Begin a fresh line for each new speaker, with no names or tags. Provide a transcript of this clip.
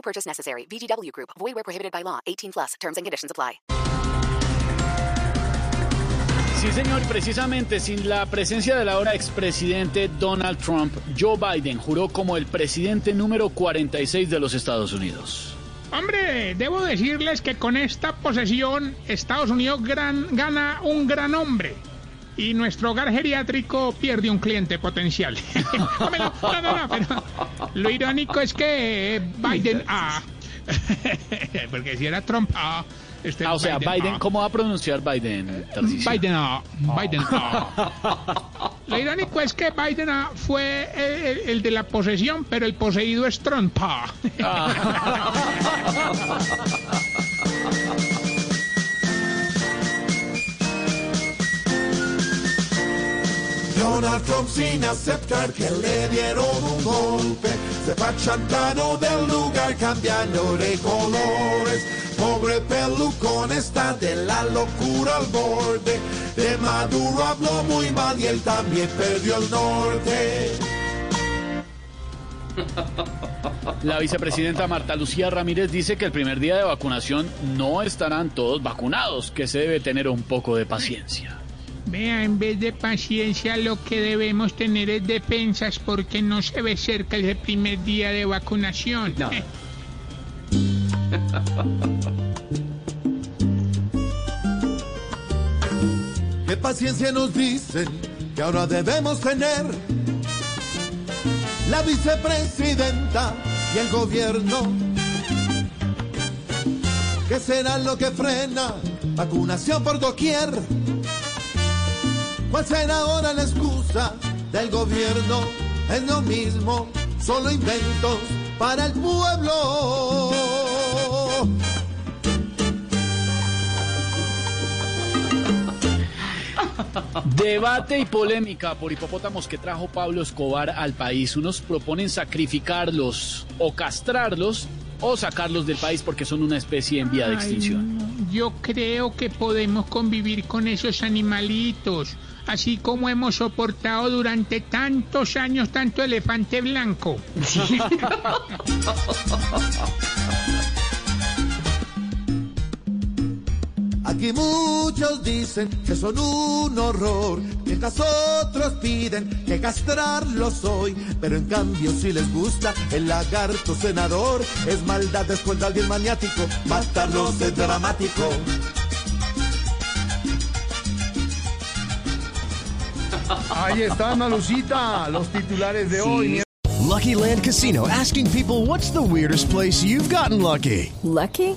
No purchase necessary. VGW Group. Void where prohibited by law. 18 plus. Terms and conditions apply.
Sí, señor, precisamente sin la presencia del ahora expresidente Donald Trump, Joe Biden juró como el presidente número 46 de los Estados Unidos.
Hombre, debo decirles que con esta posesión Estados Unidos gran- gana un gran hombre y nuestro hogar geriátrico pierde un cliente potencial. No, no, no, pero lo irónico es que Biden ah, porque si era Trump ah, este
Ah, o sea, Biden,
ah.
¿cómo va a pronunciar Biden?
Biden ah, Biden ah. Lo irónico es que Biden ah, fue el, el- el de la posesión, pero el poseído es Trump. ah.
Donald Trump sin aceptar que le dieron un golpe se fue achantando del lugar cambiando de colores. Pobre pelucón está de la locura al borde. De Maduro habló muy mal y él también perdió el norte.
La vicepresidenta Marta Lucía Ramírez dice que el primer día de vacunación no estarán todos vacunados, que se debe tener un poco de paciencia.
Vea, en vez de paciencia lo que debemos tener es defensas porque no se ve cerca el primer día de vacunación. Eh,
¿Qué paciencia nos dicen que ahora debemos tener? La vicepresidenta y el gobierno. ¿Qué será lo que frena vacunación por doquier? ¿Cuál será ahora la excusa del gobierno? Es lo mismo, solo inventos para el pueblo.
Debate y polémica por hipopótamos que trajo Pablo Escobar al país. Unos proponen sacrificarlos o castrarlos o sacarlos del país porque son una especie en vía de
ay,
extinción.
Yo creo que podemos convivir con esos animalitos, así como hemos soportado durante tantos años tanto elefante blanco.
Aquí muchos dicen que son un horror, mientras otros piden que castrarlos hoy. Pero en cambio, si les gusta el lagarto senador, es maldad después de alguien maniático, matarlos es dramático.
Ahí está, Malucita, los titulares de hoy.
Lucky Land Casino asking people what's the weirdest place you've gotten lucky?
Lucky?